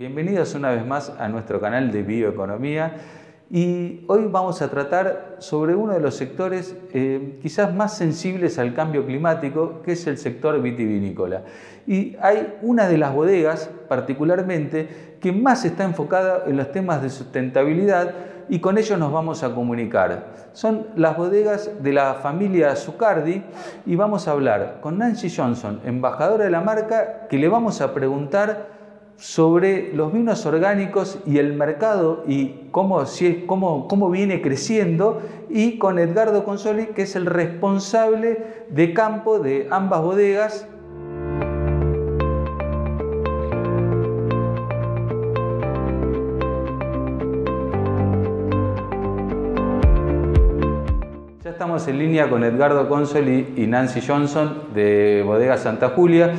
Bienvenidos una vez más a nuestro canal de Bioeconomía y hoy vamos a tratar sobre uno de los sectores eh, quizás más sensibles al cambio climático, que es el sector vitivinícola. Y hay una de las bodegas particularmente que más está enfocada en los temas de sustentabilidad y con ellos nos vamos a comunicar. Son las bodegas de la familia Zucardi y vamos a hablar con Nancy Johnson, embajadora de la marca, que le vamos a preguntar sobre los vinos orgánicos y el mercado y cómo, cómo, cómo viene creciendo y con Edgardo Consoli, que es el responsable de campo de ambas bodegas estamos en línea con Edgardo Consoli y Nancy Johnson de Bodega Santa Julia.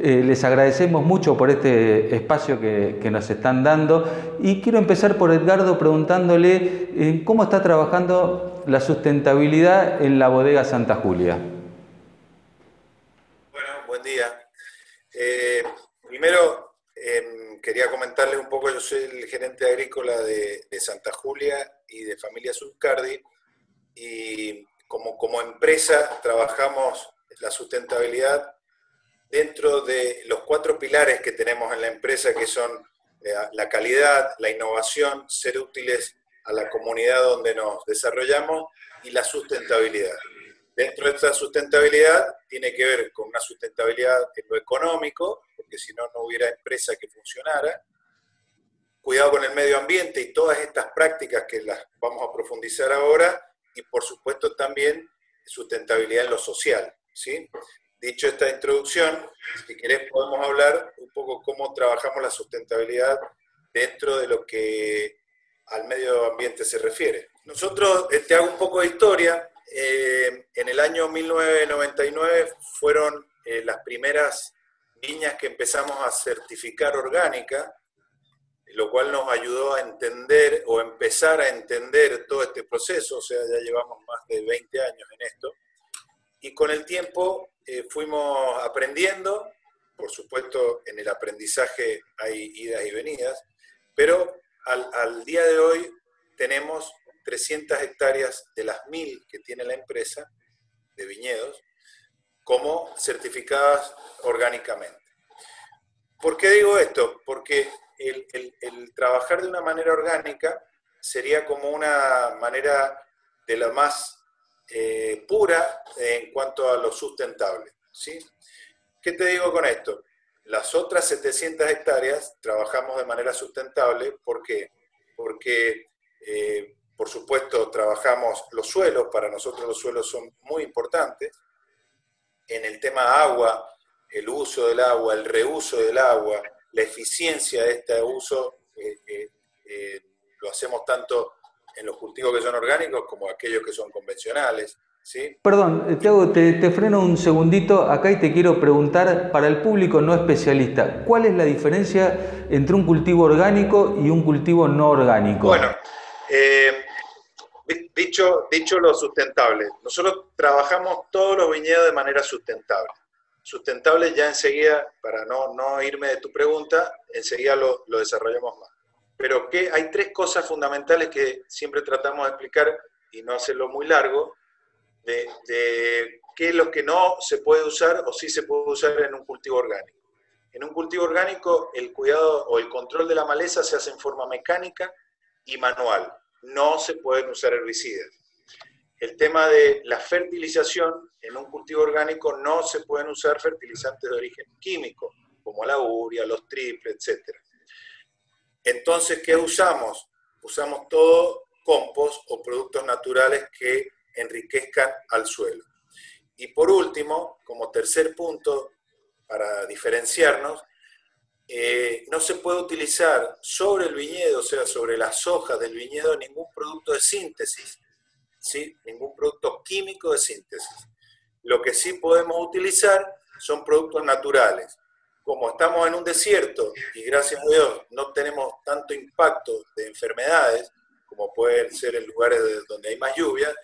Eh, les agradecemos mucho por este espacio que, nos están dando y quiero empezar por Edgardo preguntándole eh, cómo está trabajando la sustentabilidad en la Bodega Santa Julia. Bueno, buen día. Eh, primero, em, quería comentarles un poco, yo soy el gerente agrícola de, de Santa Julia y de Familia Subcardi y como, como empresa trabajamos la sustentabilidad dentro de los cuatro pilares que tenemos en la empresa, que son eh, la calidad, la innovación, ser útiles a la comunidad donde nos desarrollamos y la sustentabilidad. Dentro de esta sustentabilidad tiene que ver con una sustentabilidad en lo económico, porque si no, no hubiera empresa que funcionara, cuidado con el medio ambiente y todas estas prácticas que las vamos a profundizar ahora, y por supuesto también sustentabilidad en lo social. ¿sí? Dicho esta introducción, si querés podemos hablar un poco cómo trabajamos la sustentabilidad dentro de lo que al medio ambiente se refiere. Nosotros, te hago un poco de historia, eh, en el año 1999 fueron eh, las primeras viñas que empezamos a certificar orgánica, lo cual nos ayudó a entender o empezar a entender todo este proceso, o sea, ya llevamos más de 20 años en esto, y con el tiempo eh, fuimos aprendiendo, por supuesto en el aprendizaje hay idas y venidas, pero al, al día de hoy tenemos 300 hectáreas de las 1000 que tiene la empresa de viñedos como certificadas orgánicamente. ¿Por qué digo esto? Porque el, trabajar de una manera orgánica sería como una manera de la más eh, pura en cuanto a lo sustentable. ¿sí? ¿Qué te digo con esto? Las otras 700 hectáreas trabajamos de manera sustentable. ¿Por qué? Porque, eh, por supuesto, trabajamos los suelos. Para nosotros los suelos son muy importantes. En el tema agua, el uso del agua, el reuso del agua, la eficiencia de este uso eh, eh, eh, lo hacemos tanto en los cultivos que son orgánicos como aquellos que son convencionales. ¿sí? Perdón, te, te, freno un segundito acá y te quiero preguntar para el público no especialista, ¿cuál es la diferencia entre un cultivo orgánico y un cultivo no orgánico? Bueno, dicho, dicho lo sustentable, nosotros trabajamos todos los viñedos de manera sustentable sustentable, ya enseguida, para no, no irme de tu pregunta, enseguida lo, lo desarrollamos más. Pero que hay tres cosas fundamentales que siempre tratamos de explicar y no hacerlo muy largo, de, de qué es lo que no se puede usar o sí se puede usar en un cultivo orgánico. En un cultivo orgánico, el cuidado o el control de la maleza se hace en forma mecánica y manual. No se pueden usar herbicidas el tema de la fertilización en un cultivo orgánico no se pueden usar fertilizantes de origen químico, como la urea, los triples, etc. Entonces, ¿qué usamos? Usamos todo compost o productos naturales que enriquezcan al suelo. Y por último, como tercer punto, para diferenciarnos, eh, no se puede utilizar sobre el viñedo, o sea, sobre las hojas del viñedo, ningún producto de síntesis ¿sí? ningún producto químico de síntesis. Lo que sí podemos utilizar son productos naturales. Como estamos en un desierto y gracias a Dios no tenemos tanto impacto de enfermedades, como pueden ser en lugares donde hay más lluvia,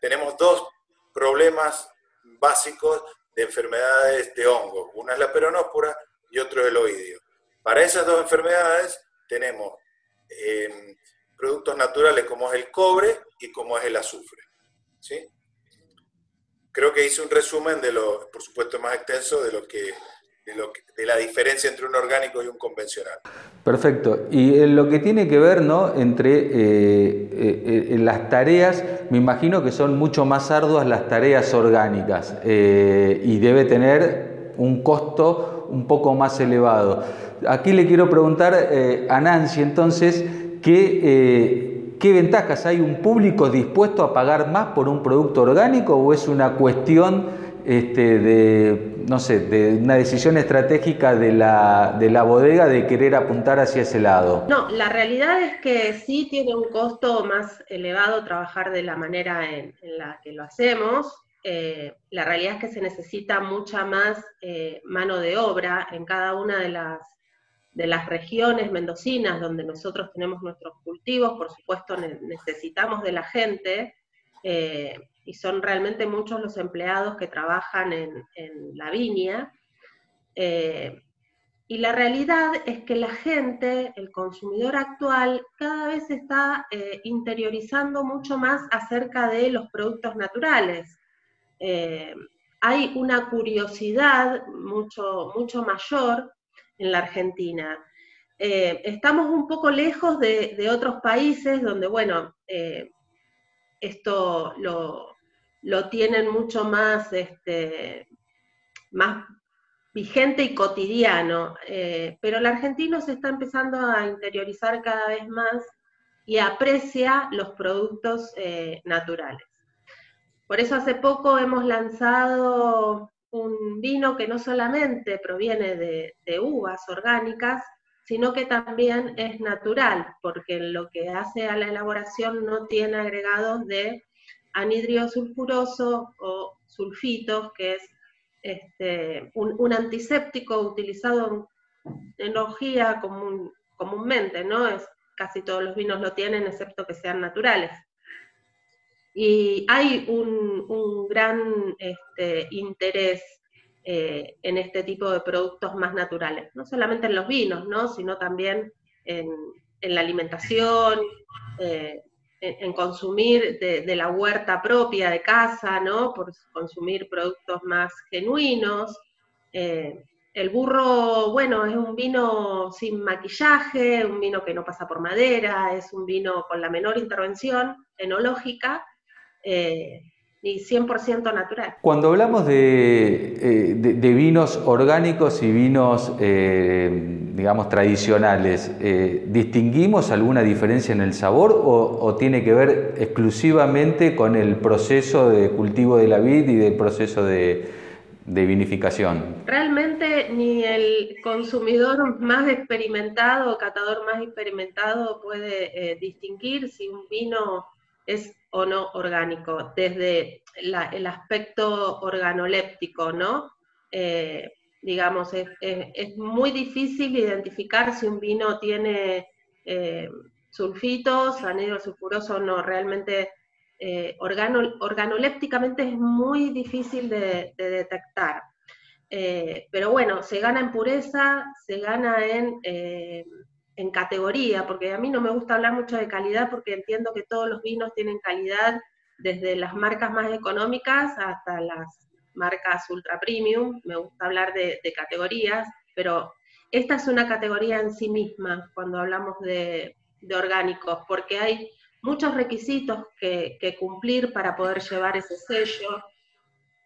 tenemos dos problemas básicos de enfermedades de hongo. Una es la peronóspora y otro es el oidio. Para esas dos enfermedades tenemos em, productos naturales como es el cobre y como es el azufre. ¿sí? Creo que hice un resumen de lo, por supuesto más extenso, de lo que de, la diferencia entre un orgánico y un convencional. Perfecto. Y lo que tiene que ver ¿no? entre eh, eh, eh, las tareas, me imagino que son mucho más arduas las tareas orgánicas y debe tener un costo un poco más elevado. Aquí le quiero preguntar a Nancy entonces, ¿qué, ¿qué ventajas hay? ¿Un público dispuesto a pagar más por un producto orgánico o es una cuestión este, de, no sé, de una decisión estratégica de la, de la bodega de querer apuntar hacia ese lado? No, la realidad es que sí tiene un costo más elevado trabajar de la manera en, la que lo hacemos. Eh, la realidad es que se necesita mucha más eh, mano de obra en cada una de las, de las regiones mendocinas donde nosotros tenemos nuestros cultivos. Por supuesto, necesitamos de la gente. Eh, y son realmente muchos los empleados que trabajan en, la viña. Eh, y la realidad es que la gente, el consumidor actual, cada vez está eh, interiorizando mucho más acerca de los productos naturales. Hay una curiosidad mucho, mucho mayor en la Argentina. estamos un poco lejos de, otros países donde, bueno, esto lo, lo tienen mucho más, este, más vigente y cotidiano, eh, pero el argentino se está empezando a interiorizar cada vez más y aprecia los productos eh, naturales. Por eso hace poco hemos lanzado un vino que no solamente proviene de, uvas orgánicas, sino que también es natural, porque lo que hace a la elaboración no tiene agregados de anhidrio sulfuroso o sulfitos, que es este, un, antiséptico utilizado en tecnología comúnmente, ¿no? Es, casi todos los vinos lo tienen, excepto que sean naturales. Y hay un, gran este, interés eh, en este tipo de productos más naturales, no solamente en los vinos, ¿no? sino también en, la alimentación, eh, en, consumir de, la huerta propia de casa, ¿no? Por consumir productos más genuinos. Eh, el burro, bueno, es un vino sin maquillaje, un vino que no pasa por madera, es un vino con la menor intervención enológica. Eh, y 100% natural. Cuando hablamos de, eh, vinos orgánicos y vinos, eh, digamos, tradicionales, eh, ¿distinguimos alguna diferencia en el sabor o, tiene que ver exclusivamente con el proceso de cultivo de la vid y del proceso de, de vinificación? Realmente ni el consumidor más experimentado o catador más experimentado puede distinguir si un vino es o no orgánico, desde el aspecto organoléptico, ¿no? Eh, digamos, es, muy difícil identificar si un vino tiene eh, sulfitos, anhidro sulfuroso o no, realmente eh, organolépticamente es muy difícil de, de detectar. pero bueno, se gana en pureza, se gana en en categoría, porque a mí no me gusta hablar mucho de calidad porque entiendo que todos los vinos tienen calidad, desde las marcas más económicas hasta las marcas ultra premium, me gusta hablar de, categorías, pero esta es una categoría en sí misma cuando hablamos de, orgánicos, porque hay muchos requisitos que, que, cumplir para poder llevar ese sello.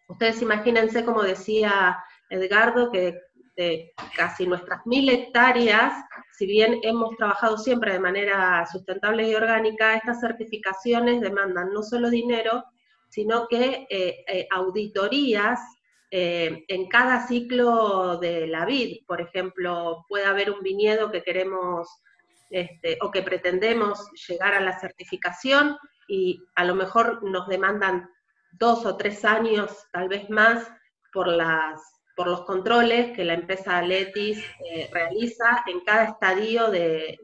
Ustedes imagínense, como decía Edgardo, que de casi nuestras mil hectáreas, si bien hemos trabajado siempre de manera sustentable y orgánica, estas certificaciones demandan no solo dinero, sino que eh, eh, auditorías eh, en cada ciclo de la vid. Por ejemplo, puede haber un viñedo que queremos este, o que pretendemos llegar a la certificación y a lo mejor nos demandan dos o tres años, tal vez más, por las por los controles que la empresa Letis eh, realiza en cada estadio de,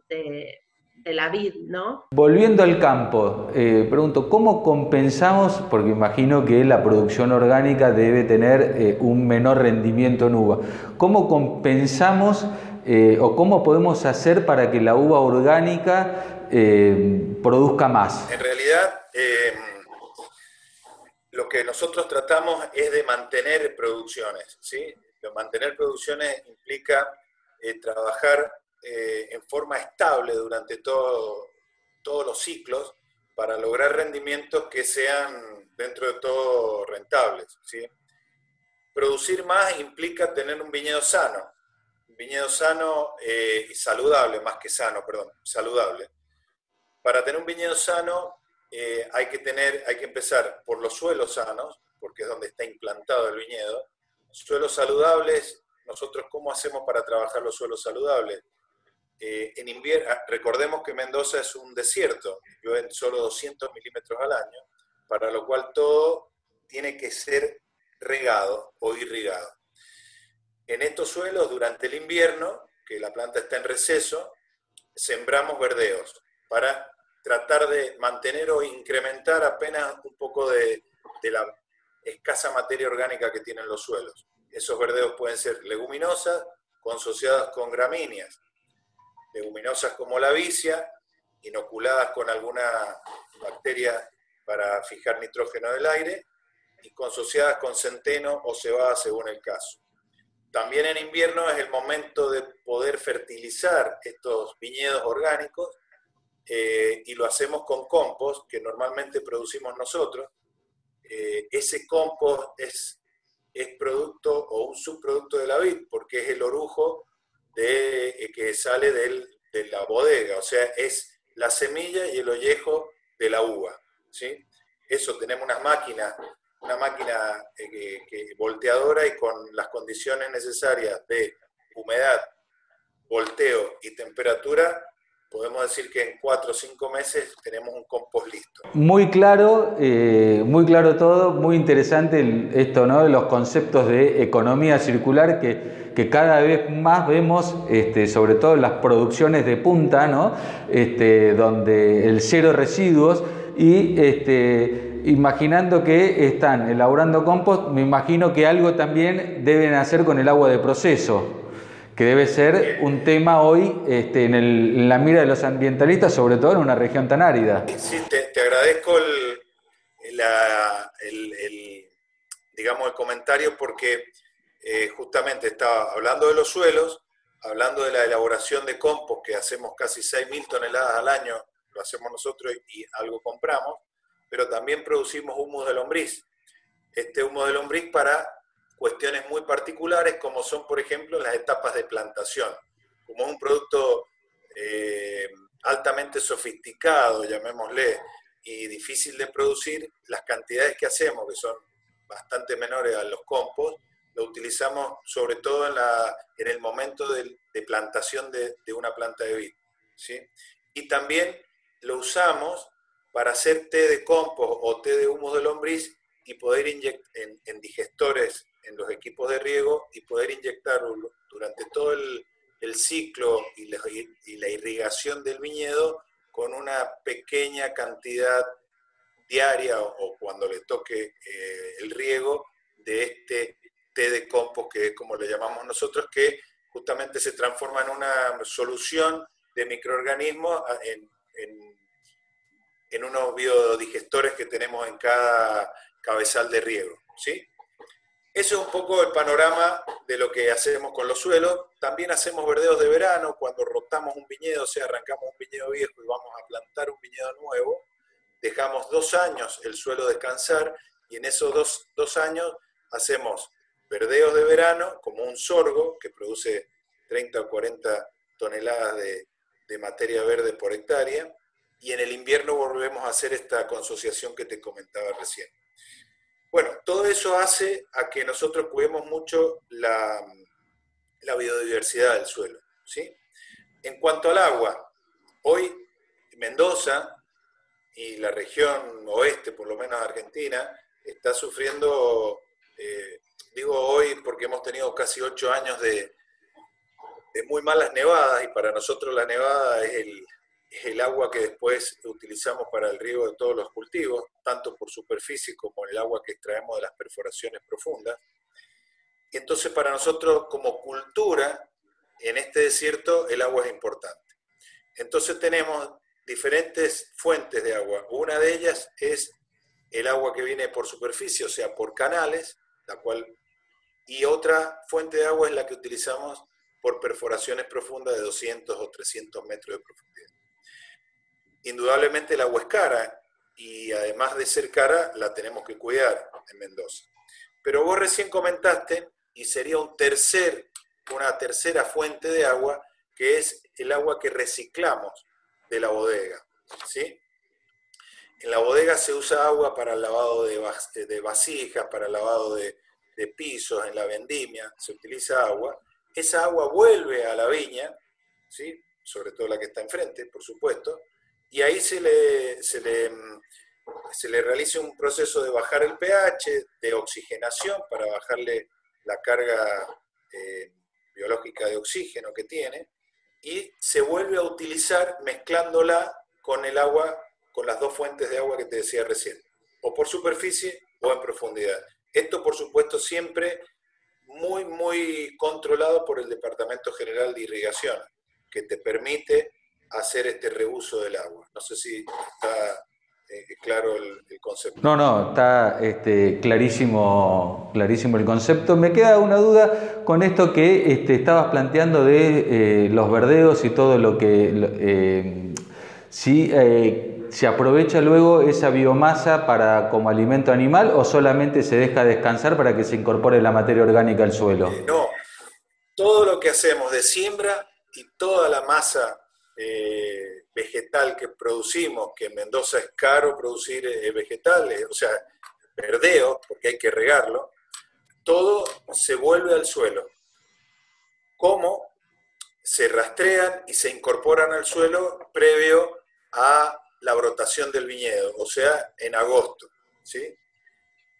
la vid, ¿no? Volviendo al campo, eh, pregunto, ¿cómo compensamos, porque imagino que la producción orgánica debe tener eh, un menor rendimiento en uva, ¿cómo compensamos eh, o cómo podemos hacer para que la uva orgánica eh, produzca más? En realidad, eh, que nosotros tratamos es de mantener producciones. ¿sí? mantener producciones implica trabajar en forma estable durante todo, todos los ciclos para lograr rendimientos que sean dentro de todo rentables. ¿sí? Producir más implica tener un viñedo sano, un viñedo sano eh, y saludable, más que sano, perdón, saludable. Para tener un viñedo sano eh, hay, que tener, hay que empezar por los suelos sanos, porque es donde está implantado el viñedo. Suelos saludables, nosotros cómo hacemos para trabajar los suelos saludables? Eh, en invierno, ah, recordemos que Mendoza es un desierto, llueven solo 200 milímetros al año, para lo cual todo tiene que ser regado o irrigado. En estos suelos, durante el invierno, que la planta está en receso, sembramos verdeos para tratar de mantener o incrementar apenas un poco de, la escasa materia orgánica que tienen los suelos. Esos verdeos pueden ser leguminosas, consociadas con gramíneas, leguminosas como la vicia, inoculadas con alguna bacteria para fijar nitrógeno del aire y consociadas con centeno o cebada según el caso. También en invierno es el momento de poder fertilizar estos viñedos orgánicos eh, y lo hacemos con compost que normalmente producimos nosotros. Eh, ese compost es, es producto o un subproducto de la vid porque es el orujo de, eh, que sale de la bodega, o sea, es la semilla y el ollejo de la uva. ¿sí? Eso, tenemos unas máquinas, una máquina eh, que, volteadora y con las condiciones necesarias de humedad, volteo y temperatura, podemos decir que en cuatro o cinco meses tenemos un compost listo. Muy claro, eh, muy claro todo, muy interesante esto, ¿no? Los conceptos de economía circular que, cada vez más vemos, este, sobre todo en las producciones de punta, ¿no? Este, donde el cero residuos y este, imaginando que están elaborando compost, me imagino que algo también deben hacer con el agua de proceso que debe ser un tema hoy este, en, la mira de los ambientalistas, sobre todo en una región tan árida. Sí, te, agradezco el, digamos, el comentario porque eh, justamente estaba hablando de los suelos, hablando de la elaboración de compost, que hacemos casi 6.000 toneladas al año, lo hacemos nosotros y, algo compramos, pero también producimos humus de lombriz. Este humo de lombriz para cuestiones muy particulares como son, por ejemplo, las etapas de plantación. Como es un producto eh, altamente sofisticado, llamémosle, y difícil de producir, las cantidades que hacemos, que son bastante menores a los compost, lo utilizamos sobre todo en, la, en el momento de, plantación de, una planta de vid. ¿sí? Y también lo usamos para hacer té de compost o té de humus de lombriz y poder inyectar en digestores en los equipos de riego y poder inyectarlo durante todo el, ciclo y la, irrigación del viñedo con una pequeña cantidad diaria o, cuando le toque eh, el riego de este té de compost, que es como le llamamos nosotros, que justamente se transforma en una solución de microorganismos en, en, en unos biodigestores que tenemos en cada cabezal de riego. ¿sí? Eso es un poco el panorama de lo que hacemos con los suelos. También hacemos verdeos de verano, cuando rotamos un viñedo, o sea, arrancamos un viñedo viejo y vamos a plantar un viñedo nuevo, dejamos dos años el suelo descansar y en esos dos, años hacemos verdeos de verano, como un sorgo que produce 30 o 40 toneladas de, de materia verde por hectárea, y en el invierno volvemos a hacer esta consociación que te comentaba recién. Bueno, todo eso hace a que nosotros cuidemos mucho la, biodiversidad del suelo. ¿sí? En cuanto al agua, hoy Mendoza y la región oeste, por lo menos Argentina, está sufriendo, eh, digo hoy porque hemos tenido casi ocho años de, de muy malas nevadas y para nosotros la nevada es el, es el agua que después utilizamos para el riego de todos los cultivos, tanto por superficie como el agua que extraemos de las perforaciones profundas. Entonces para nosotros como cultura en este desierto el agua es importante. Entonces tenemos diferentes fuentes de agua. Una de ellas es el agua que viene por superficie, o sea, por canales, la cual y otra fuente de agua es la que utilizamos por perforaciones profundas de 200 o 300 metros de profundidad. Indudablemente el agua es cara y además de ser cara, la tenemos que cuidar en Mendoza. Pero vos recién comentaste, y sería un tercer, una tercera fuente de agua, que es el agua que reciclamos de la bodega. ¿sí? En la bodega se usa agua para el lavado de, vasijas, para el lavado de, pisos, en la vendimia se utiliza agua. Esa agua vuelve a la viña, ¿sí? sobre todo la que está enfrente, por supuesto, y ahí se le, se le, se le realiza un proceso de bajar el pH, de oxigenación para bajarle la carga eh, biológica de oxígeno que tiene, y se vuelve a utilizar mezclándola con el agua, con las dos fuentes de agua que te decía recién, o por superficie o en profundidad. Esto, por supuesto, siempre muy, muy controlado por el Departamento General de Irrigación, que te permite hacer este reuso del agua. No sé si está eh, claro el, concepto. No, no, está este, clarísimo, clarísimo el concepto. Me queda una duda con esto que este, estabas planteando de eh, los verdeos y todo lo que... Eh, si se aprovecha luego esa biomasa para como alimento animal o solamente se deja descansar para que se incorpore la materia orgánica al suelo? no, todo lo que hacemos de siembra y toda la masa eh, vegetal que producimos, que en Mendoza es caro producir eh, vegetales, o sea, verdeo, porque hay que regarlo, todo se vuelve al suelo. ¿Cómo? Se rastrean y se incorporan al suelo previo a la brotación del viñedo, o sea, en agosto. ¿sí?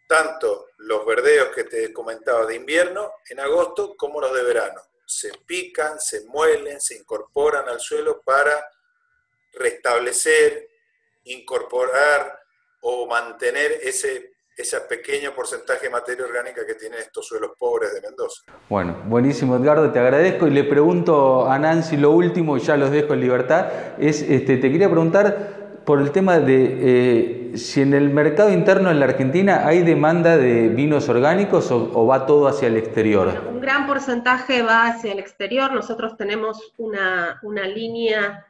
Tanto los verdeos que te comentaba de invierno en agosto como los de verano se pican, se muelen, se incorporan al suelo para restablecer, incorporar o mantener ese, ese pequeño porcentaje de materia orgánica que tienen estos suelos pobres de Mendoza. Bueno, buenísimo Edgardo, te agradezco y le pregunto a Nancy lo último y ya los dejo en libertad. Es, este, te quería preguntar por el tema de eh, si en el mercado interno en la Argentina hay demanda de vinos orgánicos o va todo hacia el exterior gran porcentaje va hacia el exterior. Nosotros tenemos una, línea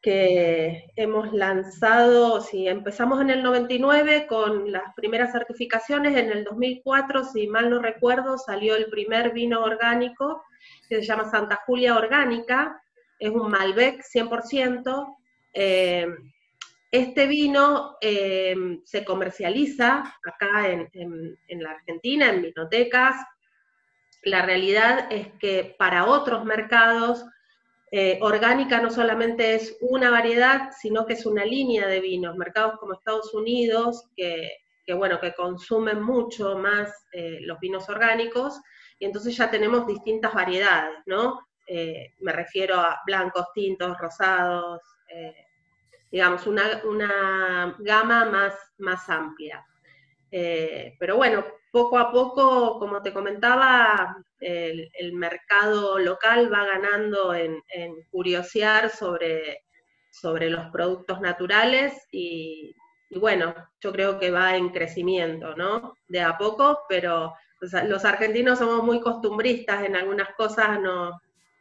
que hemos lanzado, si empezamos en el 99 con las primeras certificaciones, en el 2004, si mal no recuerdo, salió el primer vino orgánico que se llama Santa Julia Orgánica, es un Malbec 100%. Eh, este vino eh, se comercializa acá en, en, la Argentina, en vinotecas, la realidad es que para otros mercados, eh, orgánica no solamente es una variedad, sino que es una línea de vinos. Mercados como Estados Unidos, que, bueno, que consumen mucho más eh, los vinos orgánicos, y entonces ya tenemos distintas variedades, ¿no? Me refiero a blancos, tintos, rosados, digamos, una, una, gama más, más amplia. pero bueno, poco a poco, como te comentaba, el, mercado local va ganando en, curiosear sobre, sobre los productos naturales y, bueno, yo creo que va en crecimiento, ¿no? De a poco, pero los argentinos somos muy costumbristas, en algunas cosas nos,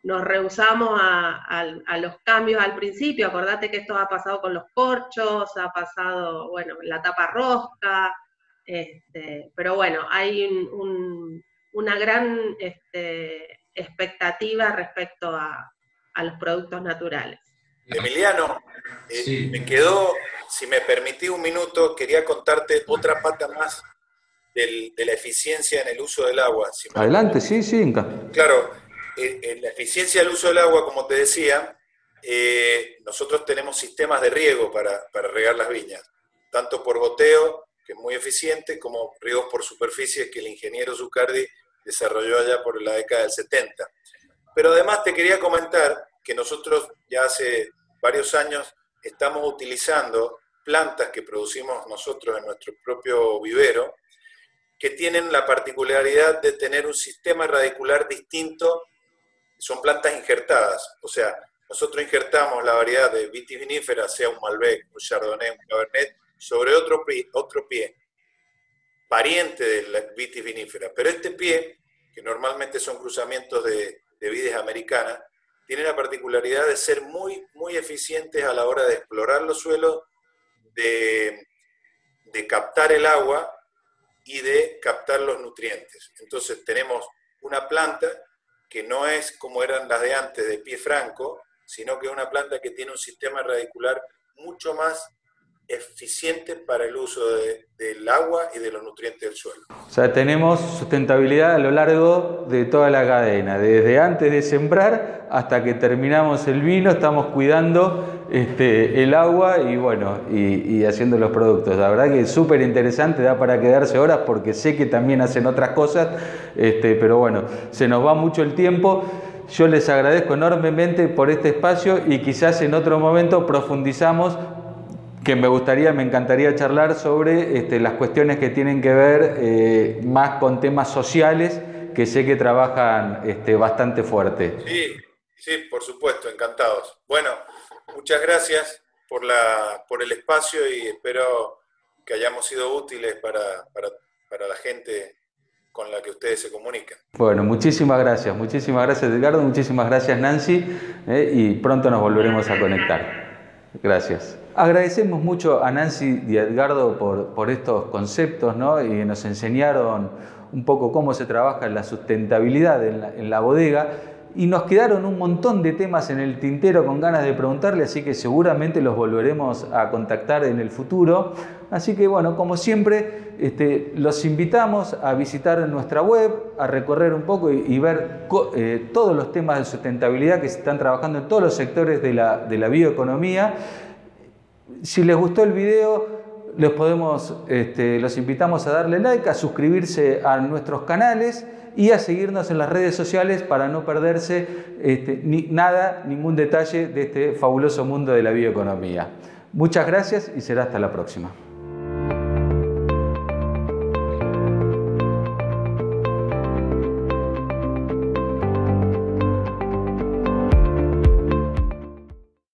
nos rehusamos a, a, los cambios al principio, acordate que esto ha pasado con los corchos, ha pasado, bueno, la tapa rosca, este, pero bueno, hay una gran este, expectativa respecto a, los productos naturales. Emiliano, eh, me quedó, si me permití un minuto, quería contarte otra pata más de la eficiencia en el uso del agua. Adelante, sí, sí, Claro, eh, en la eficiencia del uso del agua, como te decía, eh, nosotros tenemos sistemas de riego para, para regar las viñas, tanto por goteo que es muy eficiente, como riegos por superficie que el ingeniero Zucardi desarrolló allá por la década del 70. Pero además te quería comentar que nosotros ya hace varios años estamos utilizando plantas que producimos nosotros en nuestro propio vivero, que tienen la particularidad de tener un sistema radicular distinto son plantas injertadas, o sea, nosotros injertamos la variedad de vitivinífera, sea un Malbec, un Chardonnay, un Cabernet, sobre otro pie, otro pie pariente de la vitivinífera. Pero este pie, que normalmente son cruzamientos de, de vides americanas, tiene la particularidad de ser muy, muy eficientes a la hora de explorar los suelos, de, de captar el agua y de captar los nutrientes. Entonces tenemos una planta que no es como eran las de antes de pie franco, sino que es una planta que tiene un sistema radicular mucho más eficiente para el uso del agua y de los nutrientes del suelo. O sea, tenemos sustentabilidad a lo largo de toda la cadena, desde antes de sembrar hasta que terminamos el vino, estamos cuidando este, el agua y bueno, y, haciendo los productos. La verdad que es súper interesante, da para quedarse horas porque sé que también hacen otras cosas, este, pero bueno, se nos va mucho el tiempo. Yo les agradezco enormemente por este espacio y quizás en otro momento profundizamos que me gustaría, me encantaría charlar sobre este, las cuestiones que tienen que ver eh, más con temas sociales, que sé que trabajan este, bastante fuerte. Sí, sí, por supuesto, encantados. Bueno, muchas gracias por, la, por el espacio y espero que hayamos sido útiles para, para, para la gente con la que ustedes se comunican. Bueno, muchísimas gracias, muchísimas gracias Edgardo, muchísimas gracias Nancy eh, y pronto nos volveremos a conectar. Gracias. Agradecemos mucho a Nancy y a Edgardo por, estos conceptos ¿no? y nos enseñaron un poco cómo se trabaja la sustentabilidad en la, bodega y nos quedaron un montón de temas en el tintero con ganas de preguntarle, así que seguramente los volveremos a contactar en el futuro. Así que bueno, como siempre, este, los invitamos a visitar nuestra web, a recorrer un poco y, ver eh, todos los temas de sustentabilidad que se están trabajando en todos los sectores de la, de la bioeconomía. Si les gustó el video, les podemos, este, los invitamos a darle like, a suscribirse a nuestros canales y a seguirnos en las redes sociales para no perderse este, ni, nada, ningún detalle de este fabuloso mundo de la bioeconomía. Muchas gracias y será hasta la próxima.